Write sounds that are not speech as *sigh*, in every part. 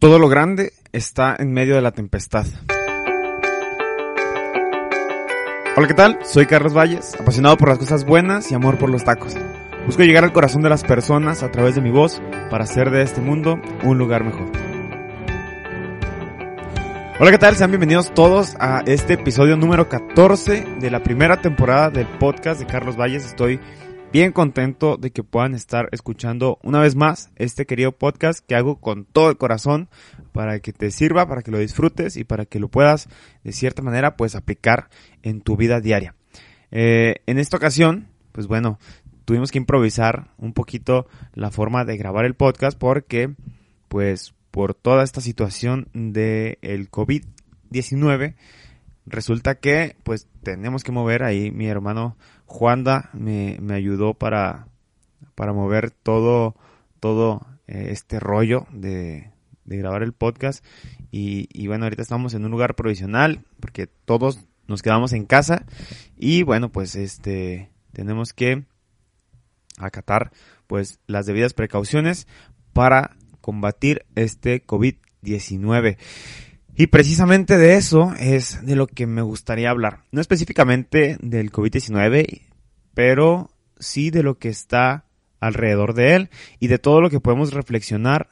Todo lo grande está en medio de la tempestad. Hola, ¿qué tal? Soy Carlos Valles, apasionado por las cosas buenas y amor por los tacos. Busco llegar al corazón de las personas a través de mi voz para hacer de este mundo un lugar mejor. Hola, ¿qué tal? Sean bienvenidos todos a este episodio número 14 de la primera temporada del podcast de Carlos Valles. Estoy bien contento de que puedan estar escuchando una vez más este querido podcast que hago con todo el corazón para que te sirva, para que lo disfrutes y para que lo puedas de cierta manera pues aplicar en tu vida diaria. Eh, en esta ocasión, pues bueno, tuvimos que improvisar un poquito la forma de grabar el podcast porque pues por toda esta situación del el COVID-19 resulta que pues tenemos que mover ahí mi hermano Juanda me, me ayudó para, para mover todo, todo eh, este rollo de, de, grabar el podcast. Y, y, bueno, ahorita estamos en un lugar provisional porque todos nos quedamos en casa. Y bueno, pues este, tenemos que acatar pues las debidas precauciones para combatir este COVID-19. Y precisamente de eso es de lo que me gustaría hablar. No específicamente del COVID-19, pero sí de lo que está alrededor de él y de todo lo que podemos reflexionar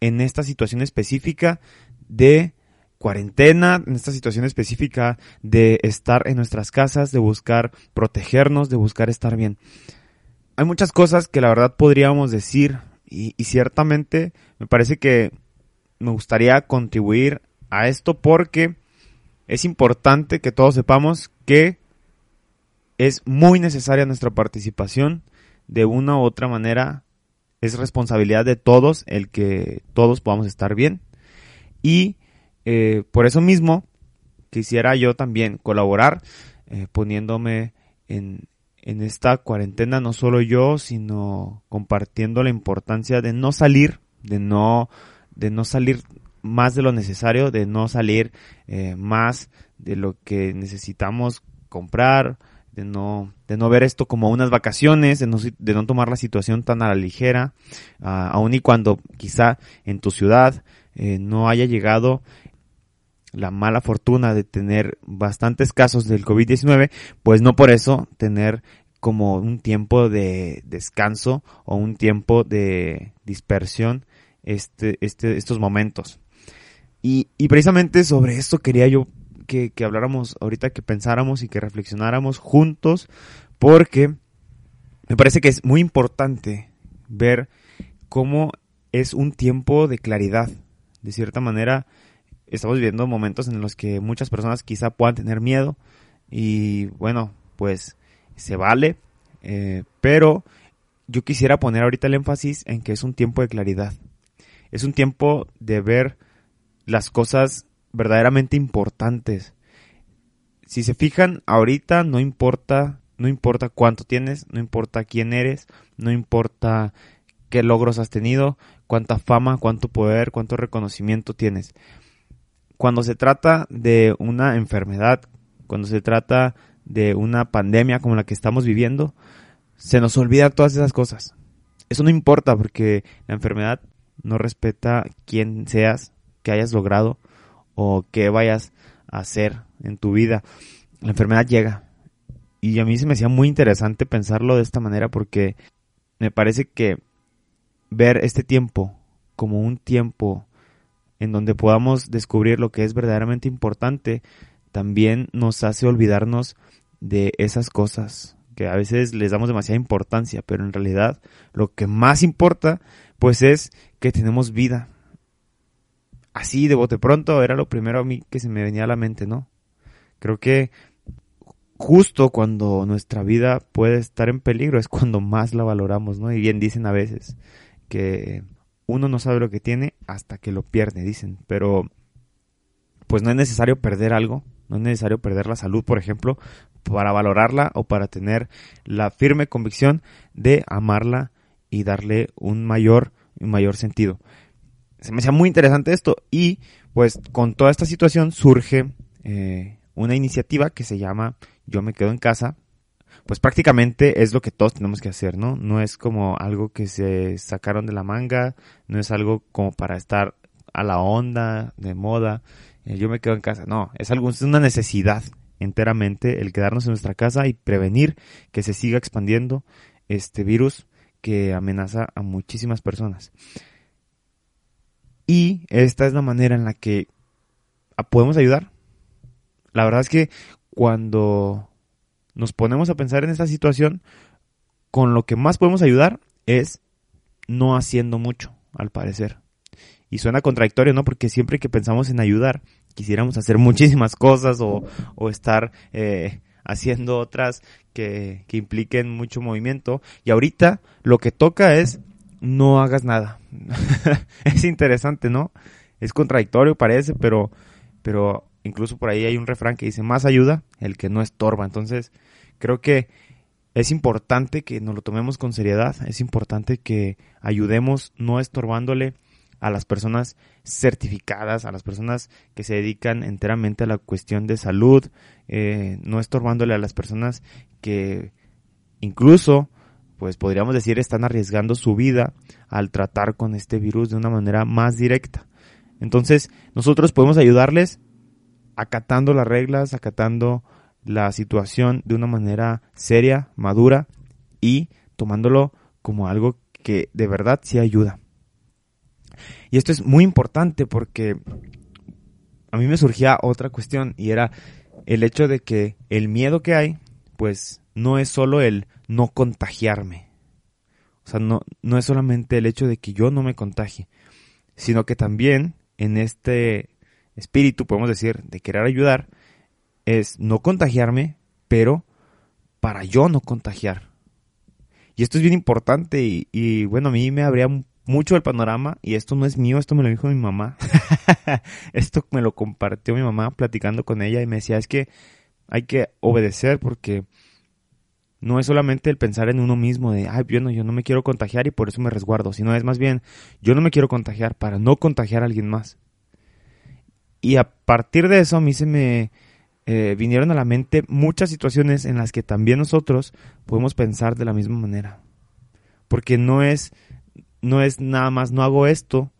en esta situación específica de cuarentena, en esta situación específica de estar en nuestras casas, de buscar protegernos, de buscar estar bien. Hay muchas cosas que la verdad podríamos decir y, ciertamente me parece que me gustaría contribuir a esto porque es importante que todos sepamos que es muy necesaria nuestra participación. De una u otra manera, es responsabilidad de todos el que todos podamos estar bien. Y eh, por eso mismo quisiera yo también colaborar eh, poniéndome en, en esta cuarentena, no solo yo, sino compartiendo la importancia de no salir, de no, de no salir más de lo necesario, de no salir eh, más de lo que necesitamos comprar, de no, de no ver esto como unas vacaciones, de no, de no tomar la situación tan a la ligera, uh, aun y cuando quizá en tu ciudad eh, no haya llegado la mala fortuna de tener bastantes casos del COVID-19, pues no por eso tener como un tiempo de descanso o un tiempo de dispersión este, este, estos momentos. Y, y precisamente sobre esto quería yo que, que, habláramos ahorita, que pensáramos y que reflexionáramos juntos, porque me parece que es muy importante ver cómo es un tiempo de claridad. De cierta manera, estamos viviendo momentos en los que muchas personas quizá puedan tener miedo y bueno, pues se vale, eh, pero yo quisiera poner ahorita el énfasis en que es un tiempo de claridad. Es un tiempo de ver las cosas verdaderamente importantes. Si se fijan, ahorita no importa, no importa cuánto tienes, no importa quién eres, no importa qué logros has tenido, cuánta fama, cuánto poder, cuánto reconocimiento tienes. Cuando se trata de una enfermedad, cuando se trata de una pandemia como la que estamos viviendo, se nos olvida todas esas cosas. Eso no importa porque la enfermedad no respeta quién seas, que hayas logrado o que vayas a hacer en tu vida. La enfermedad llega. Y a mí se me hacía muy interesante pensarlo de esta manera porque me parece que ver este tiempo como un tiempo en donde podamos descubrir lo que es verdaderamente importante, también nos hace olvidarnos de esas cosas que a veces les damos demasiada importancia, pero en realidad lo que más importa pues es que tenemos vida, así de bote pronto era lo primero a mí que se me venía a la mente, ¿no? Creo que justo cuando nuestra vida puede estar en peligro es cuando más la valoramos, ¿no? Y bien dicen a veces que uno no sabe lo que tiene hasta que lo pierde, dicen, pero pues no es necesario perder algo, no es necesario perder la salud, por ejemplo, para valorarla o para tener la firme convicción de amarla y darle un mayor, un mayor sentido se me hacía muy interesante esto y pues con toda esta situación surge eh, una iniciativa que se llama Yo me quedo en casa. Pues prácticamente es lo que todos tenemos que hacer, ¿no? No es como algo que se sacaron de la manga, no es algo como para estar a la onda, de moda, eh, yo me quedo en casa. No, es, algo, es una necesidad enteramente el quedarnos en nuestra casa y prevenir que se siga expandiendo este virus que amenaza a muchísimas personas. Y esta es la manera en la que podemos ayudar. La verdad es que cuando nos ponemos a pensar en esta situación, con lo que más podemos ayudar es no haciendo mucho, al parecer. Y suena contradictorio, ¿no? Porque siempre que pensamos en ayudar, quisiéramos hacer muchísimas cosas o, estar eh, haciendo otras que, que impliquen mucho movimiento. Y ahorita lo que toca es no hagas nada. *laughs* es interesante, ¿no? Es contradictorio, parece, pero, pero incluso por ahí hay un refrán que dice más ayuda el que no estorba. Entonces, creo que es importante que nos lo tomemos con seriedad, es importante que ayudemos no estorbándole a las personas certificadas, a las personas que se dedican enteramente a la cuestión de salud, eh, no estorbándole a las personas que incluso, pues podríamos decir, están arriesgando su vida al tratar con este virus de una manera más directa. Entonces, nosotros podemos ayudarles acatando las reglas, acatando la situación de una manera seria, madura y tomándolo como algo que de verdad sí ayuda. Y esto es muy importante porque a mí me surgía otra cuestión y era el hecho de que el miedo que hay, pues no es solo el no contagiarme. O sea, no, no es solamente el hecho de que yo no me contagie, sino que también en este espíritu, podemos decir, de querer ayudar, es no contagiarme, pero para yo no contagiar. Y esto es bien importante y, y bueno, a mí me habría mucho el panorama y esto no es mío, esto me lo dijo mi mamá. *laughs* esto me lo compartió mi mamá platicando con ella y me decía, es que hay que obedecer porque no es solamente el pensar en uno mismo de, ay, bueno, yo no me quiero contagiar y por eso me resguardo, sino es más bien, yo no me quiero contagiar para no contagiar a alguien más. Y a partir de eso a mí se me eh, vinieron a la mente muchas situaciones en las que también nosotros podemos pensar de la misma manera. Porque no es no es nada más no hago esto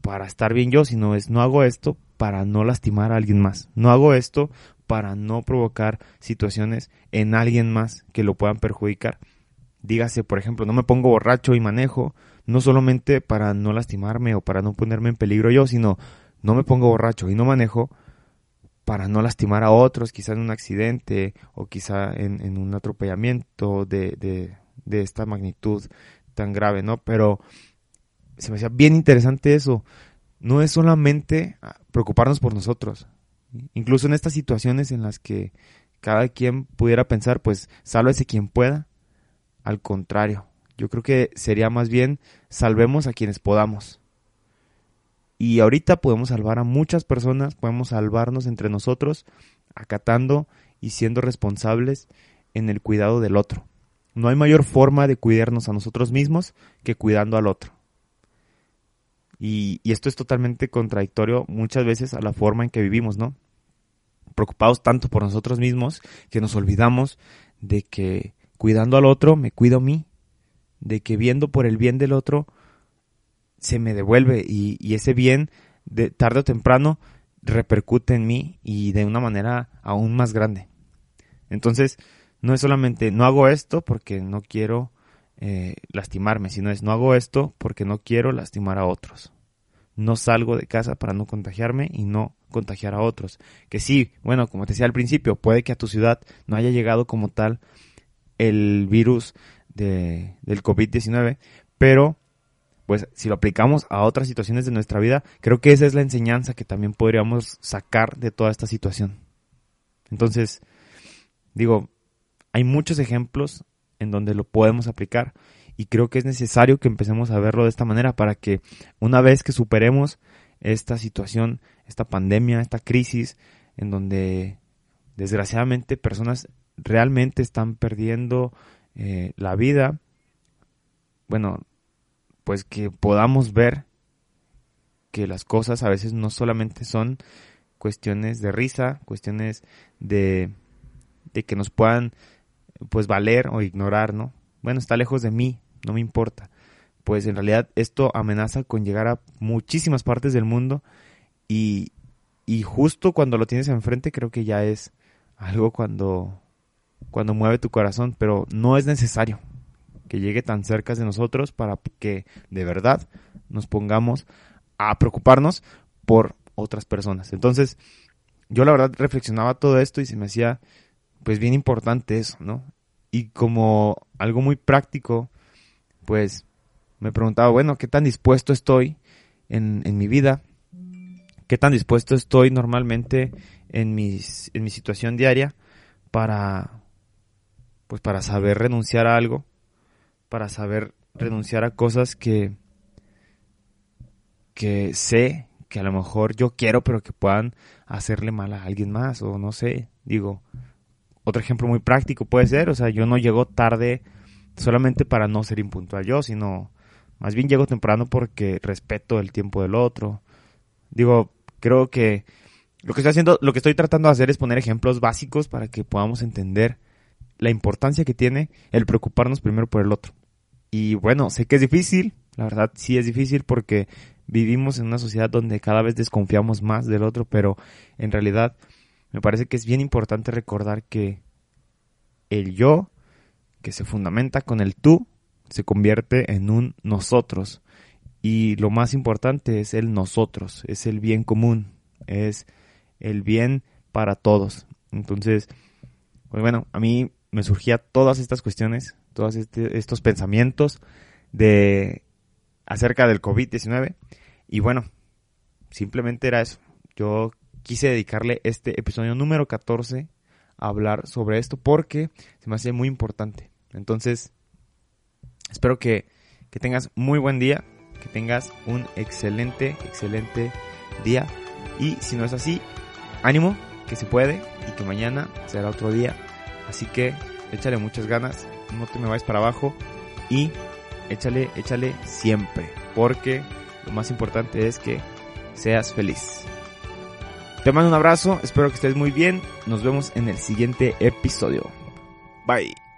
para estar bien yo, sino es no hago esto para no lastimar a alguien más. No hago esto para no provocar situaciones en alguien más que lo puedan perjudicar. Dígase, por ejemplo, no me pongo borracho y manejo, no solamente para no lastimarme o para no ponerme en peligro yo, sino no me pongo borracho y no manejo para no lastimar a otros, quizá en un accidente o quizá en, un atropellamiento de, de, de esta magnitud tan grave, ¿no? Pero se me hacía bien interesante eso. No es solamente preocuparnos por nosotros. Incluso en estas situaciones en las que cada quien pudiera pensar, pues sálvese quien pueda. Al contrario, yo creo que sería más bien salvemos a quienes podamos. Y ahorita podemos salvar a muchas personas, podemos salvarnos entre nosotros, acatando y siendo responsables en el cuidado del otro. No hay mayor forma de cuidarnos a nosotros mismos que cuidando al otro. Y, esto es totalmente contradictorio muchas veces a la forma en que vivimos, ¿no? Preocupados tanto por nosotros mismos que nos olvidamos de que cuidando al otro me cuido a mí, de que viendo por el bien del otro se me devuelve y, y ese bien de tarde o temprano repercute en mí y de una manera aún más grande. Entonces, no es solamente no hago esto porque no quiero eh, lastimarme, sino es no hago esto porque no quiero lastimar a otros. No salgo de casa para no contagiarme y no contagiar a otros. Que sí, bueno, como te decía al principio, puede que a tu ciudad no haya llegado como tal el virus de, del COVID-19, pero pues si lo aplicamos a otras situaciones de nuestra vida, creo que esa es la enseñanza que también podríamos sacar de toda esta situación. Entonces, digo, hay muchos ejemplos en donde lo podemos aplicar. Y creo que es necesario que empecemos a verlo de esta manera para que una vez que superemos esta situación, esta pandemia, esta crisis, en donde desgraciadamente personas realmente están perdiendo eh, la vida, bueno, pues que podamos ver que las cosas a veces no solamente son cuestiones de risa, cuestiones de, de que nos puedan pues valer o ignorar, ¿no? Bueno, está lejos de mí, no me importa. pues en realidad esto amenaza con llegar a muchísimas partes del mundo y, y justo cuando lo tienes enfrente creo que ya es algo cuando, cuando mueve tu corazón, pero no es necesario que llegue tan cerca de nosotros para que de verdad nos pongamos a preocuparnos por otras personas. Entonces, yo la verdad reflexionaba todo esto y se me hacía pues bien importante eso, ¿no? Y como algo muy práctico, pues me preguntaba, bueno, ¿qué tan dispuesto estoy en, en mi vida? ¿Qué tan dispuesto estoy normalmente en, mis, en mi situación diaria para, pues para saber renunciar a algo? Para saber renunciar a cosas que, que sé que a lo mejor yo quiero, pero que puedan hacerle mal a alguien más, o no sé, digo, otro ejemplo muy práctico puede ser, o sea, yo no llego tarde solamente para no ser impuntual yo, sino más bien llego temprano porque respeto el tiempo del otro. Digo, creo que lo que estoy haciendo, lo que estoy tratando de hacer es poner ejemplos básicos para que podamos entender la importancia que tiene el preocuparnos primero por el otro. Y bueno, sé que es difícil, la verdad sí es difícil porque vivimos en una sociedad donde cada vez desconfiamos más del otro, pero en realidad me parece que es bien importante recordar que el yo, que se fundamenta con el tú, se convierte en un nosotros. Y lo más importante es el nosotros, es el bien común, es el bien para todos. Entonces, pues bueno, a mí me surgía todas estas cuestiones, todos este, estos pensamientos de acerca del COVID-19 y bueno, simplemente era eso. Yo quise dedicarle este episodio número 14 a hablar sobre esto porque se me hace muy importante. Entonces, espero que, que tengas muy buen día, que tengas un excelente, excelente día. Y si no es así, ánimo, que se puede y que mañana será otro día. Así que échale muchas ganas, no te me vayas para abajo y échale, échale siempre, porque lo más importante es que seas feliz. Te mando un abrazo, espero que estés muy bien. Nos vemos en el siguiente episodio. Bye.